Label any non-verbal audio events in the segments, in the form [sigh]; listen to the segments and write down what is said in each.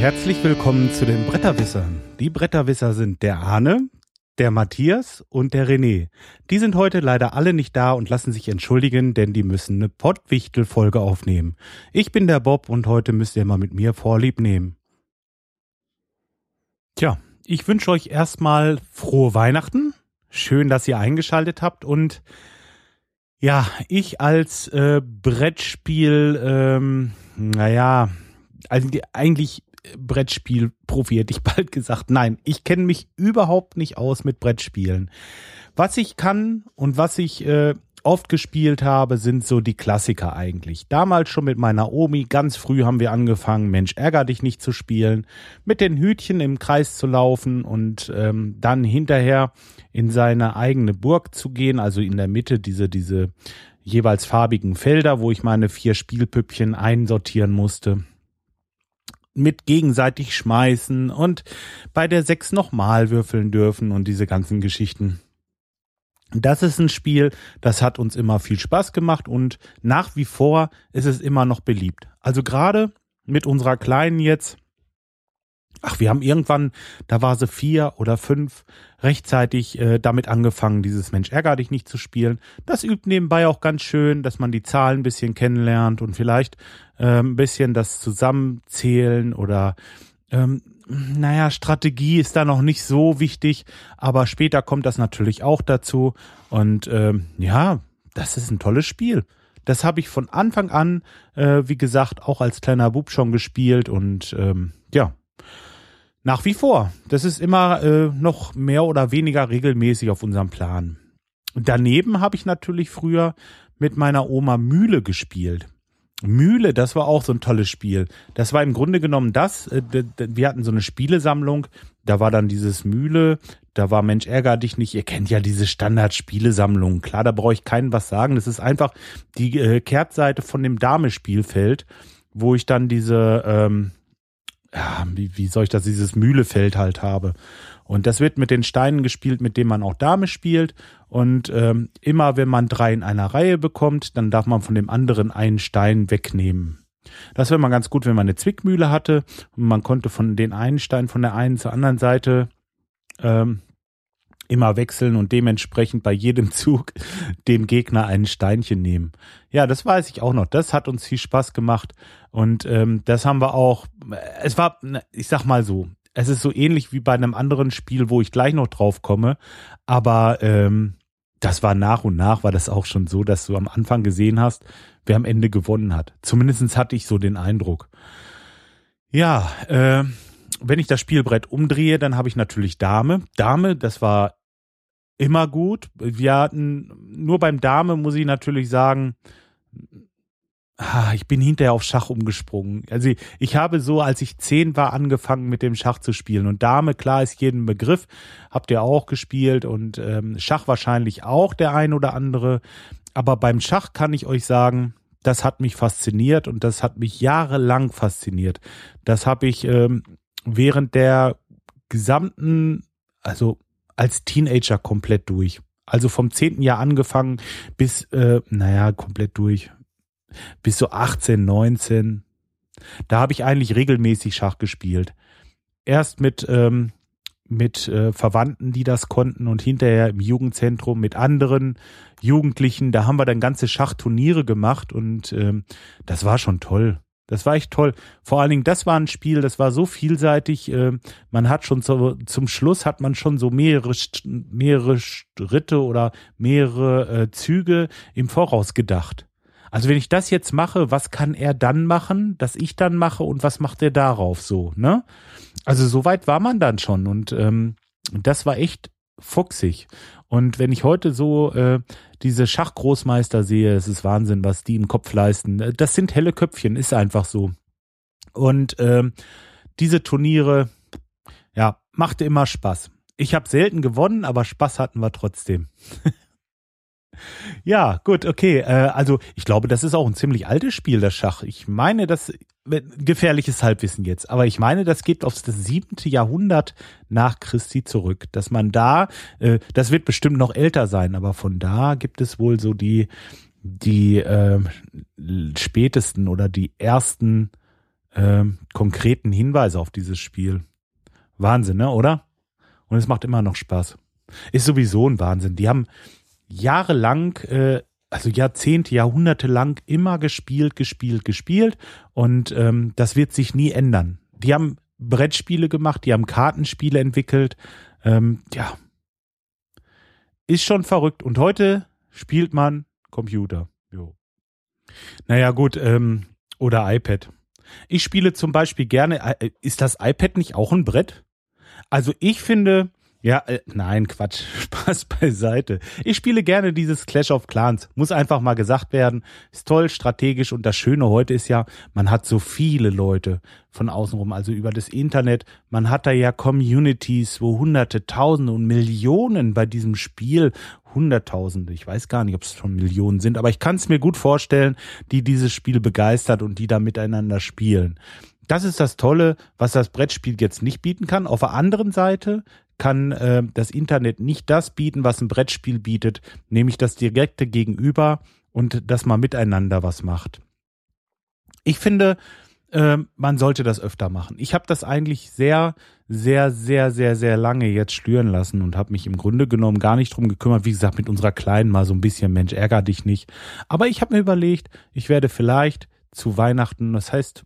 herzlich willkommen zu den Bretterwissern. Die Bretterwisser sind der Arne, der Matthias und der René. Die sind heute leider alle nicht da und lassen sich entschuldigen, denn die müssen eine Pottwichtel-Folge aufnehmen. Ich bin der Bob und heute müsst ihr mal mit mir Vorlieb nehmen. Tja, ich wünsche euch erstmal frohe Weihnachten. Schön, dass ihr eingeschaltet habt und ja, ich als äh, Brettspiel, ähm, naja, also eigentlich Brettspiel-Profi hätte ich [laughs] bald gesagt. Nein, ich kenne mich überhaupt nicht aus mit Brettspielen. Was ich kann und was ich äh, oft gespielt habe, sind so die Klassiker eigentlich. Damals schon mit meiner Omi, ganz früh haben wir angefangen, Mensch, ärger dich nicht zu spielen, mit den Hütchen im Kreis zu laufen und ähm, dann hinterher in seine eigene Burg zu gehen, also in der Mitte diese, diese jeweils farbigen Felder, wo ich meine vier Spielpüppchen einsortieren musste mit gegenseitig schmeißen und bei der sechs nochmal würfeln dürfen und diese ganzen Geschichten. Das ist ein Spiel, das hat uns immer viel Spaß gemacht und nach wie vor ist es immer noch beliebt. Also gerade mit unserer Kleinen jetzt, ach, wir haben irgendwann, da war sie vier oder fünf, rechtzeitig äh, damit angefangen, dieses Mensch ärger dich nicht zu spielen. Das übt nebenbei auch ganz schön, dass man die Zahlen ein bisschen kennenlernt und vielleicht äh, ein bisschen das Zusammenzählen oder ähm, naja, Strategie ist da noch nicht so wichtig, aber später kommt das natürlich auch dazu. Und ähm, ja, das ist ein tolles Spiel. Das habe ich von Anfang an, äh, wie gesagt, auch als kleiner Bub schon gespielt und ähm, ja, nach wie vor. Das ist immer äh, noch mehr oder weniger regelmäßig auf unserem Plan. Daneben habe ich natürlich früher mit meiner Oma Mühle gespielt. Mühle, das war auch so ein tolles Spiel. Das war im Grunde genommen das. Äh, wir hatten so eine Spielesammlung. Da war dann dieses Mühle. Da war Mensch ärger dich nicht. Ihr kennt ja diese Standard-Spielesammlung. Klar, da brauche ich keinen was sagen. Das ist einfach die äh, Kehrtseite von dem Dame-Spielfeld, wo ich dann diese, ähm, ja, wie, wie soll ich das, dieses Mühlefeld halt habe. Und das wird mit den Steinen gespielt, mit denen man auch Dame spielt. Und ähm, immer wenn man drei in einer Reihe bekommt, dann darf man von dem anderen einen Stein wegnehmen. Das wäre mal ganz gut, wenn man eine Zwickmühle hatte und man konnte von den einen Stein von der einen zur anderen Seite ähm, immer wechseln und dementsprechend bei jedem [laughs] Zug dem Gegner ein Steinchen nehmen. Ja, das weiß ich auch noch. Das hat uns viel Spaß gemacht und ähm, das haben wir auch. Es war, ich sag mal so, es ist so ähnlich wie bei einem anderen Spiel, wo ich gleich noch drauf komme, aber ähm, das war nach und nach, war das auch schon so, dass du am Anfang gesehen hast, wer am Ende gewonnen hat. Zumindestens hatte ich so den Eindruck. Ja, äh, wenn ich das Spielbrett umdrehe, dann habe ich natürlich Dame. Dame, das war immer gut. Wir hatten, nur beim Dame muss ich natürlich sagen, Ah, ich bin hinterher auf Schach umgesprungen. Also ich habe so, als ich zehn war, angefangen mit dem Schach zu spielen. Und Dame, klar, ist jeden Begriff. Habt ihr auch gespielt und ähm, Schach wahrscheinlich auch der ein oder andere. Aber beim Schach kann ich euch sagen, das hat mich fasziniert und das hat mich jahrelang fasziniert. Das habe ich ähm, während der gesamten, also als Teenager komplett durch. Also vom zehnten Jahr angefangen bis, äh, naja, komplett durch bis so 18, 19. Da habe ich eigentlich regelmäßig Schach gespielt. Erst mit, ähm, mit äh, Verwandten, die das konnten und hinterher im Jugendzentrum mit anderen Jugendlichen. Da haben wir dann ganze Schachturniere gemacht und ähm, das war schon toll. Das war echt toll. Vor allen Dingen, das war ein Spiel, das war so vielseitig. Äh, man hat schon so, zum Schluss hat man schon so mehrere, mehrere Schritte oder mehrere äh, Züge im Voraus gedacht. Also wenn ich das jetzt mache, was kann er dann machen, dass ich dann mache und was macht er darauf so, ne? Also so weit war man dann schon und ähm, das war echt fuchsig. Und wenn ich heute so äh, diese Schachgroßmeister sehe, es ist Wahnsinn, was die im Kopf leisten. Äh, das sind helle Köpfchen, ist einfach so. Und ähm, diese Turniere, ja, machte immer Spaß. Ich habe selten gewonnen, aber Spaß hatten wir trotzdem. [laughs] Ja, gut, okay. Äh, also ich glaube, das ist auch ein ziemlich altes Spiel, das Schach. Ich meine, das gefährliches Halbwissen jetzt, aber ich meine, das geht aufs das siebente Jahrhundert nach Christi zurück, dass man da, äh, das wird bestimmt noch älter sein, aber von da gibt es wohl so die die äh, spätesten oder die ersten ähm, konkreten Hinweise auf dieses Spiel. Wahnsinn, ne, oder? Und es macht immer noch Spaß. Ist sowieso ein Wahnsinn. Die haben jahrelang, äh, also Jahrzehnte, Jahrhunderte lang immer gespielt, gespielt, gespielt. Und ähm, das wird sich nie ändern. Die haben Brettspiele gemacht, die haben Kartenspiele entwickelt. Ähm, ja. Ist schon verrückt. Und heute spielt man Computer. Jo. Naja, gut, ähm, oder iPad. Ich spiele zum Beispiel gerne, äh, ist das iPad nicht auch ein Brett? Also ich finde, ja, äh, nein, Quatsch, [laughs] Spaß beiseite. Ich spiele gerne dieses Clash of Clans. Muss einfach mal gesagt werden. Ist toll, strategisch und das Schöne heute ist ja, man hat so viele Leute von außen rum, also über das Internet. Man hat da ja Communities, wo Hunderte, Tausende und Millionen bei diesem Spiel, Hunderttausende, ich weiß gar nicht, ob es schon Millionen sind, aber ich kann es mir gut vorstellen, die dieses Spiel begeistert und die da miteinander spielen. Das ist das Tolle, was das Brettspiel jetzt nicht bieten kann. Auf der anderen Seite kann äh, das Internet nicht das bieten, was ein Brettspiel bietet, nämlich das direkte Gegenüber und dass man miteinander was macht. Ich finde, äh, man sollte das öfter machen. Ich habe das eigentlich sehr, sehr, sehr, sehr, sehr lange jetzt schlüren lassen und habe mich im Grunde genommen gar nicht drum gekümmert. Wie gesagt, mit unserer Kleinen mal so ein bisschen, Mensch, ärger dich nicht. Aber ich habe mir überlegt, ich werde vielleicht zu Weihnachten, das heißt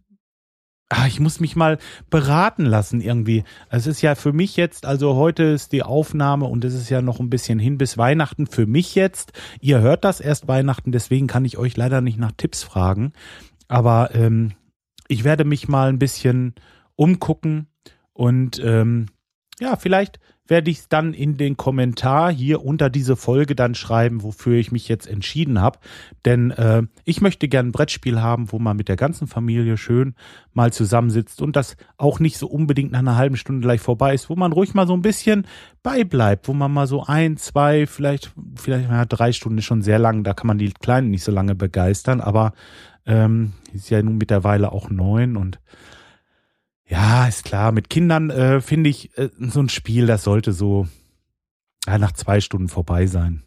Ah, ich muss mich mal beraten lassen irgendwie. Es ist ja für mich jetzt, also heute ist die Aufnahme und es ist ja noch ein bisschen hin bis Weihnachten für mich jetzt. Ihr hört das erst Weihnachten, deswegen kann ich euch leider nicht nach Tipps fragen. Aber ähm, ich werde mich mal ein bisschen umgucken und ähm, ja, vielleicht werde ich es dann in den Kommentar hier unter diese Folge dann schreiben, wofür ich mich jetzt entschieden habe. Denn äh, ich möchte gern ein Brettspiel haben, wo man mit der ganzen Familie schön mal zusammensitzt und das auch nicht so unbedingt nach einer halben Stunde gleich vorbei ist, wo man ruhig mal so ein bisschen beibleibt, wo man mal so ein, zwei, vielleicht, vielleicht ja, drei Stunden ist schon sehr lang, da kann man die Kleinen nicht so lange begeistern, aber ähm, ist ja nun mittlerweile auch neun und ja, ist klar. Mit Kindern äh, finde ich äh, so ein Spiel, das sollte so ja, nach zwei Stunden vorbei sein.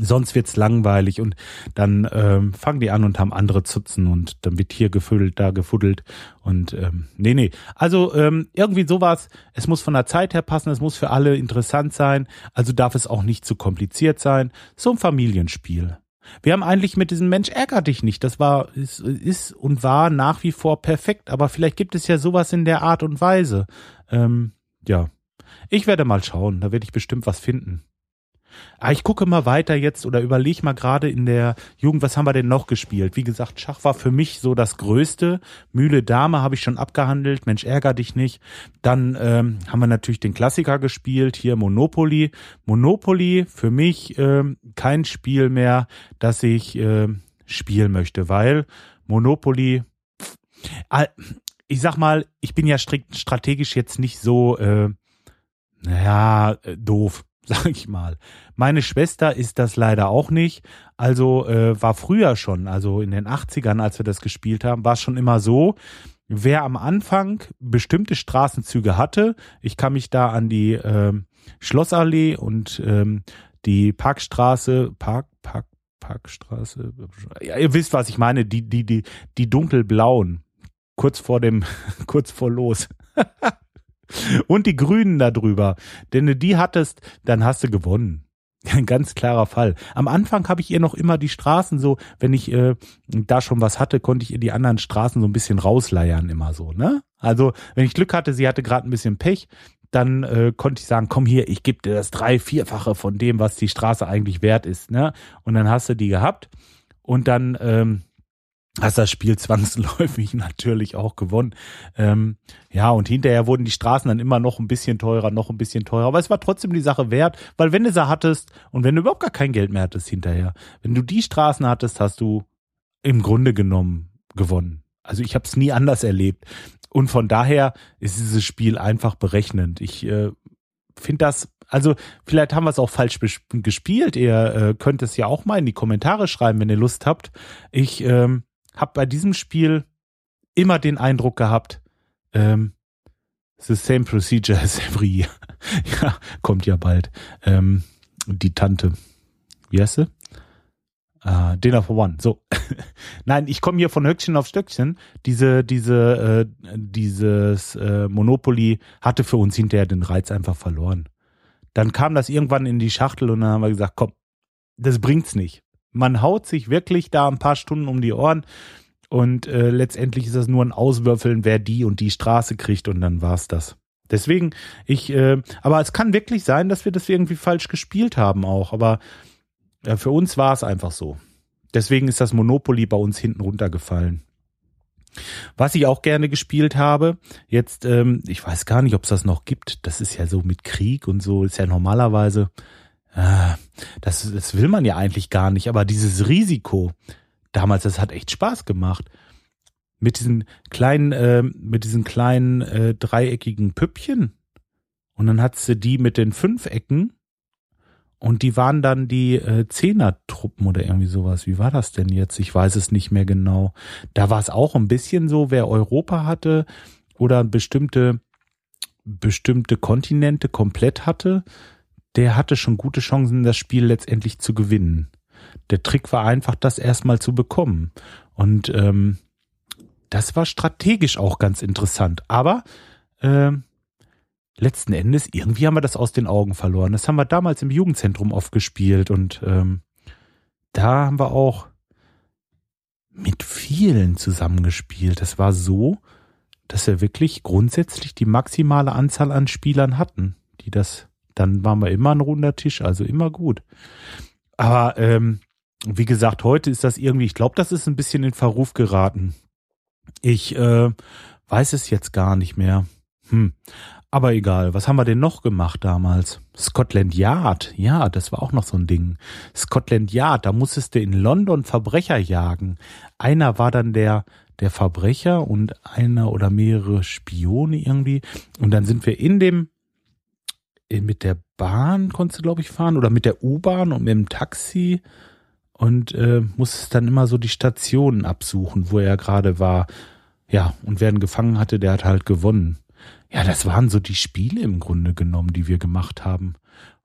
Sonst wird's langweilig und dann ähm, fangen die an und haben andere Zutzen und dann wird hier gefüddelt, da gefuddelt und ähm, nee, nee. Also ähm, irgendwie sowas, es muss von der Zeit her passen, es muss für alle interessant sein, also darf es auch nicht zu kompliziert sein. So ein Familienspiel. Wir haben eigentlich mit diesem Mensch ärger dich nicht. Das war, ist, ist und war nach wie vor perfekt. Aber vielleicht gibt es ja sowas in der Art und Weise. Ähm, ja. Ich werde mal schauen. Da werde ich bestimmt was finden. Ah, ich gucke mal weiter jetzt oder überlege mal gerade in der Jugend, was haben wir denn noch gespielt? Wie gesagt, Schach war für mich so das Größte. Mühle Dame habe ich schon abgehandelt. Mensch, ärger dich nicht. Dann ähm, haben wir natürlich den Klassiker gespielt, hier Monopoly. Monopoly für mich ähm, kein Spiel mehr, das ich äh, spielen möchte, weil Monopoly, ich sag mal, ich bin ja strikt strategisch jetzt nicht so, äh, naja, äh, doof [laughs] sag ich mal. Meine Schwester ist das leider auch nicht. Also äh, war früher schon, also in den 80ern, als wir das gespielt haben, war es schon immer so, wer am Anfang bestimmte Straßenzüge hatte, ich kann mich da an die äh, Schlossallee und ähm, die Parkstraße, Park, Park, Parkstraße, ja, ihr wisst, was ich meine, die, die, die, die dunkelblauen, kurz vor dem, [laughs] kurz vor los. [laughs] Und die Grünen darüber. Denn du die hattest, dann hast du gewonnen. [laughs] Ein ganz klarer Fall. Am Anfang habe ich ihr noch immer die Straßen so, wenn ich äh, da schon was hatte, konnte ich ihr die anderen Straßen so ein bisschen rausleiern, immer so, ne? Also, wenn ich Glück hatte, sie hatte gerade ein bisschen Pech, dann äh, konnte ich sagen, komm hier, ich gebe dir das drei, vierfache von dem, was die Straße eigentlich wert ist, ne? Und dann hast du die gehabt und dann ähm, hast das Spiel [laughs] zwangsläufig natürlich auch gewonnen. Ähm, ja, und hinterher wurden die Straßen dann immer noch ein bisschen teurer, noch ein bisschen teurer. Aber es war trotzdem die Sache wert, weil wenn du sie hattest und wenn du überhaupt gar kein Geld mehr hattest hinterher, wenn du die Straßen hattest, hast du im Grunde genommen gewonnen. Also ich habe es nie anders erlebt. Und von daher ist dieses Spiel einfach berechnend. Ich äh, finde das also vielleicht haben wir es auch falsch gespielt. Ihr äh, könnt es ja auch mal in die Kommentare schreiben, wenn ihr Lust habt. Ich ähm, habe bei diesem Spiel immer den Eindruck gehabt, ähm, the same procedure [laughs] as every year. [laughs] ja, kommt ja bald. Ähm, die Tante. Wie heißt sie? Uh, Dinner for One. So. [laughs] Nein, ich komme hier von Höckchen auf Stöckchen. Diese, diese, äh, dieses äh, Monopoly hatte für uns hinterher den Reiz einfach verloren. Dann kam das irgendwann in die Schachtel und dann haben wir gesagt, komm, das bringt's nicht. Man haut sich wirklich da ein paar Stunden um die Ohren und äh, letztendlich ist das nur ein Auswürfeln, wer die und die Straße kriegt und dann war's das. Deswegen, ich, äh, aber es kann wirklich sein, dass wir das irgendwie falsch gespielt haben auch, aber ja, für uns war es einfach so. Deswegen ist das Monopoly bei uns hinten runtergefallen. Was ich auch gerne gespielt habe, jetzt, ähm, ich weiß gar nicht, ob es das noch gibt. Das ist ja so mit Krieg und so, ist ja normalerweise, äh, das, das will man ja eigentlich gar nicht. Aber dieses Risiko, damals, das hat echt Spaß gemacht. Mit diesen kleinen, äh, mit diesen kleinen äh, dreieckigen Püppchen. Und dann hat sie die mit den Fünfecken und die waren dann die äh, Zehner-Truppen oder irgendwie sowas. Wie war das denn jetzt? Ich weiß es nicht mehr genau. Da war es auch ein bisschen so, wer Europa hatte oder bestimmte, bestimmte Kontinente komplett hatte, der hatte schon gute Chancen, das Spiel letztendlich zu gewinnen. Der Trick war einfach, das erstmal zu bekommen. Und ähm, das war strategisch auch ganz interessant. Aber ähm, letzten Endes, irgendwie haben wir das aus den Augen verloren. Das haben wir damals im Jugendzentrum oft gespielt und ähm, da haben wir auch mit vielen zusammengespielt. Das war so, dass wir wirklich grundsätzlich die maximale Anzahl an Spielern hatten, die das, dann waren wir immer ein runder Tisch, also immer gut. Aber ähm, wie gesagt, heute ist das irgendwie, ich glaube, das ist ein bisschen in Verruf geraten. Ich äh, weiß es jetzt gar nicht mehr. Hm. Aber egal, was haben wir denn noch gemacht damals? Scotland Yard, ja, das war auch noch so ein Ding. Scotland Yard, da musstest du in London Verbrecher jagen. Einer war dann der, der Verbrecher und einer oder mehrere Spione irgendwie. Und dann sind wir in dem, mit der Bahn konntest du, glaube ich, fahren oder mit der U-Bahn und mit dem Taxi und äh, musstest dann immer so die Stationen absuchen, wo er gerade war. Ja, und wer ihn gefangen hatte, der hat halt gewonnen. Ja, das waren so die Spiele im Grunde genommen, die wir gemacht haben.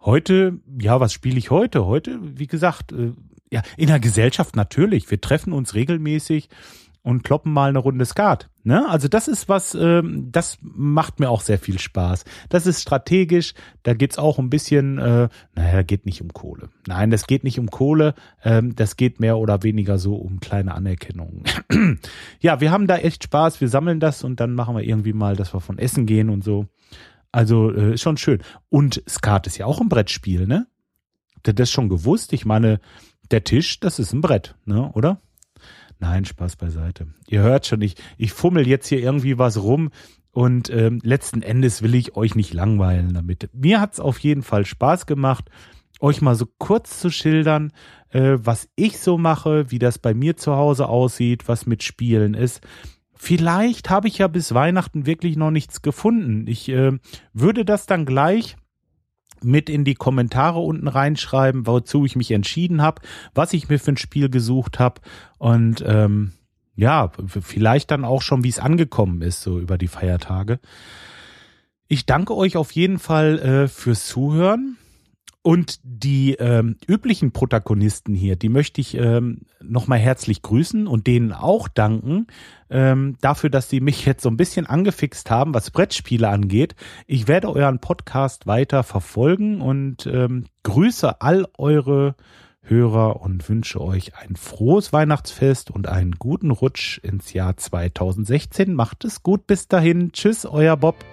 Heute, ja, was spiele ich heute? Heute, wie gesagt, äh, ja, in der Gesellschaft natürlich. Wir treffen uns regelmäßig und kloppen mal eine Runde Skat. Ne? Also das ist was, ähm, das macht mir auch sehr viel Spaß. Das ist strategisch, da geht's auch ein bisschen, äh, naja, geht nicht um Kohle. Nein, das geht nicht um Kohle, ähm, das geht mehr oder weniger so um kleine Anerkennung. [clears throat] ja, wir haben da echt Spaß, wir sammeln das und dann machen wir irgendwie mal, dass wir von Essen gehen und so. Also äh, ist schon schön. Und Skat ist ja auch ein Brettspiel, ne? Das ist schon gewusst. Ich meine, der Tisch, das ist ein Brett, ne, oder? Nein, Spaß beiseite. Ihr hört schon, ich, ich fummel jetzt hier irgendwie was rum und ähm, letzten Endes will ich euch nicht langweilen damit. Mir hat's auf jeden Fall Spaß gemacht, euch mal so kurz zu schildern, äh, was ich so mache, wie das bei mir zu Hause aussieht, was mit Spielen ist. Vielleicht habe ich ja bis Weihnachten wirklich noch nichts gefunden. Ich äh, würde das dann gleich mit in die Kommentare unten reinschreiben, wozu ich mich entschieden habe, was ich mir für ein Spiel gesucht habe und ähm, ja, vielleicht dann auch schon, wie es angekommen ist, so über die Feiertage. Ich danke euch auf jeden Fall äh, fürs Zuhören. Und die ähm, üblichen Protagonisten hier, die möchte ich ähm, nochmal herzlich grüßen und denen auch danken ähm, dafür, dass sie mich jetzt so ein bisschen angefixt haben, was Brettspiele angeht. Ich werde euren Podcast weiter verfolgen und ähm, grüße all eure Hörer und wünsche euch ein frohes Weihnachtsfest und einen guten Rutsch ins Jahr 2016. Macht es gut bis dahin. Tschüss, euer Bob.